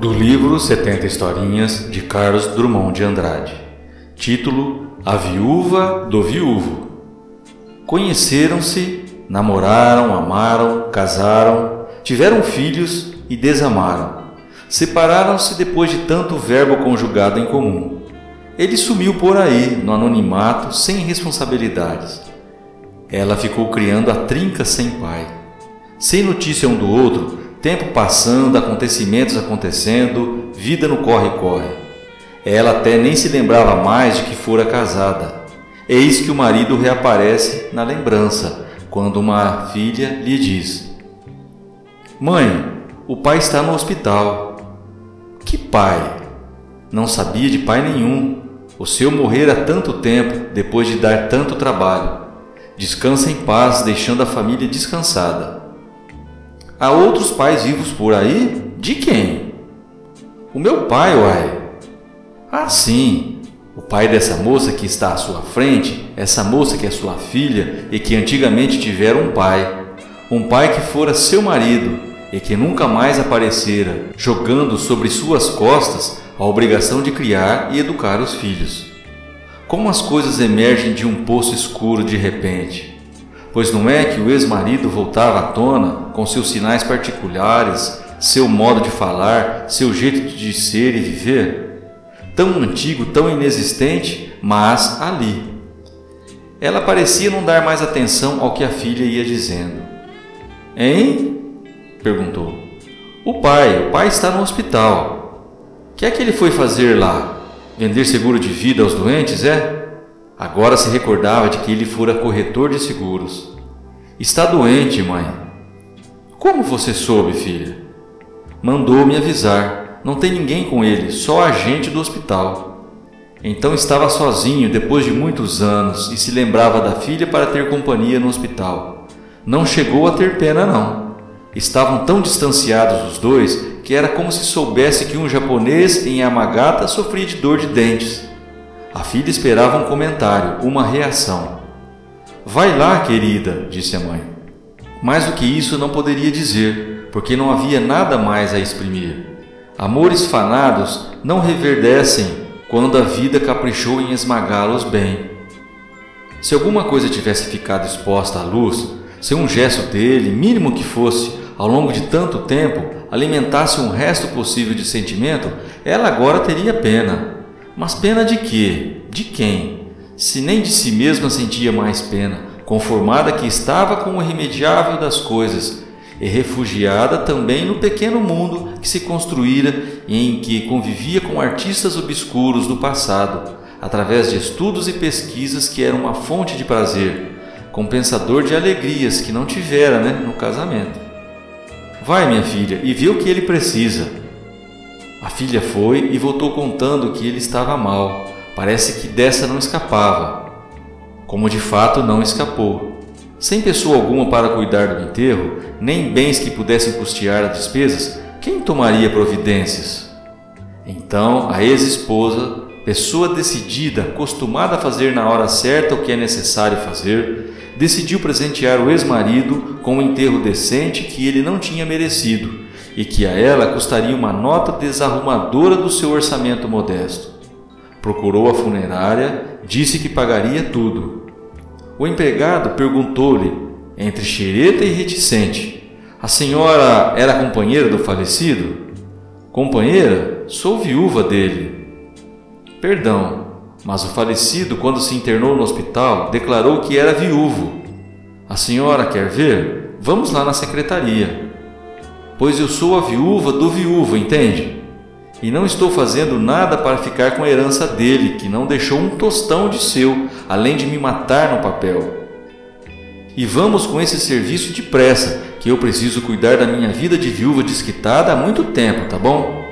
Do livro 70 Historinhas de Carlos Drummond de Andrade. Título: A Viúva do Viúvo. Conheceram-se, namoraram, amaram, casaram, tiveram filhos e desamaram. Separaram-se depois de tanto verbo conjugado em comum. Ele sumiu por aí, no anonimato, sem responsabilidades. Ela ficou criando a trinca sem pai. Sem notícia um do outro, tempo passando, acontecimentos acontecendo, vida no corre-corre. Ela até nem se lembrava mais de que fora casada. Eis que o marido reaparece na lembrança, quando uma filha lhe diz: Mãe, o pai está no hospital. Que pai? Não sabia de pai nenhum. O seu morrer há tanto tempo, depois de dar tanto trabalho. Descansa em paz, deixando a família descansada. Há outros pais vivos por aí? De quem? O meu pai, uai. Ah, sim. O pai dessa moça que está à sua frente, essa moça que é sua filha e que antigamente tivera um pai. Um pai que fora seu marido e que nunca mais aparecera, jogando sobre suas costas a obrigação de criar e educar os filhos. Como as coisas emergem de um poço escuro de repente? Pois não é que o ex-marido voltava à tona com seus sinais particulares, seu modo de falar, seu jeito de ser e viver? Tão antigo, tão inexistente, mas ali. Ela parecia não dar mais atenção ao que a filha ia dizendo. Hein? perguntou. O pai, o pai está no hospital. O que é que ele foi fazer lá? Vender seguro de vida aos doentes, é? Agora se recordava de que ele fora corretor de seguros. Está doente, mãe. Como você soube, filha? Mandou-me avisar. Não tem ninguém com ele, só a gente do hospital. Então estava sozinho depois de muitos anos e se lembrava da filha para ter companhia no hospital. Não chegou a ter pena, não. Estavam tão distanciados os dois que era como se soubesse que um japonês em Yamagata sofria de dor de dentes. A filha esperava um comentário, uma reação. Vai lá, querida, disse a mãe. Mais do que isso não poderia dizer, porque não havia nada mais a exprimir. Amores fanados não reverdecem quando a vida caprichou em esmagá-los bem. Se alguma coisa tivesse ficado exposta à luz, se um gesto dele, mínimo que fosse, ao longo de tanto tempo, alimentasse um resto possível de sentimento, ela agora teria pena. Mas pena de quê? De quem? Se nem de si mesma sentia mais pena, conformada que estava com o irremediável das coisas, e refugiada também no pequeno mundo que se construíra e em que convivia com artistas obscuros do passado, através de estudos e pesquisas que eram uma fonte de prazer, compensador de alegrias que não tivera né, no casamento. Vai, minha filha, e vê o que ele precisa. A filha foi e voltou contando que ele estava mal. Parece que dessa não escapava. Como de fato não escapou. Sem pessoa alguma para cuidar do enterro, nem bens que pudessem custear as despesas, quem tomaria providências? Então a ex-esposa, pessoa decidida, acostumada a fazer na hora certa o que é necessário fazer, decidiu presentear o ex-marido com um enterro decente que ele não tinha merecido e que a ela custaria uma nota desarrumadora do seu orçamento modesto. Procurou a funerária, disse que pagaria tudo. O empregado perguntou-lhe, entre xereta e reticente: A senhora era companheira do falecido? Companheira? Sou viúva dele. Perdão, mas o falecido, quando se internou no hospital, declarou que era viúvo. A senhora quer ver? Vamos lá na secretaria. Pois eu sou a viúva do viúvo, entende? E não estou fazendo nada para ficar com a herança dele, que não deixou um tostão de seu, além de me matar no papel. E vamos com esse serviço depressa, que eu preciso cuidar da minha vida de viúva desquitada há muito tempo, tá bom?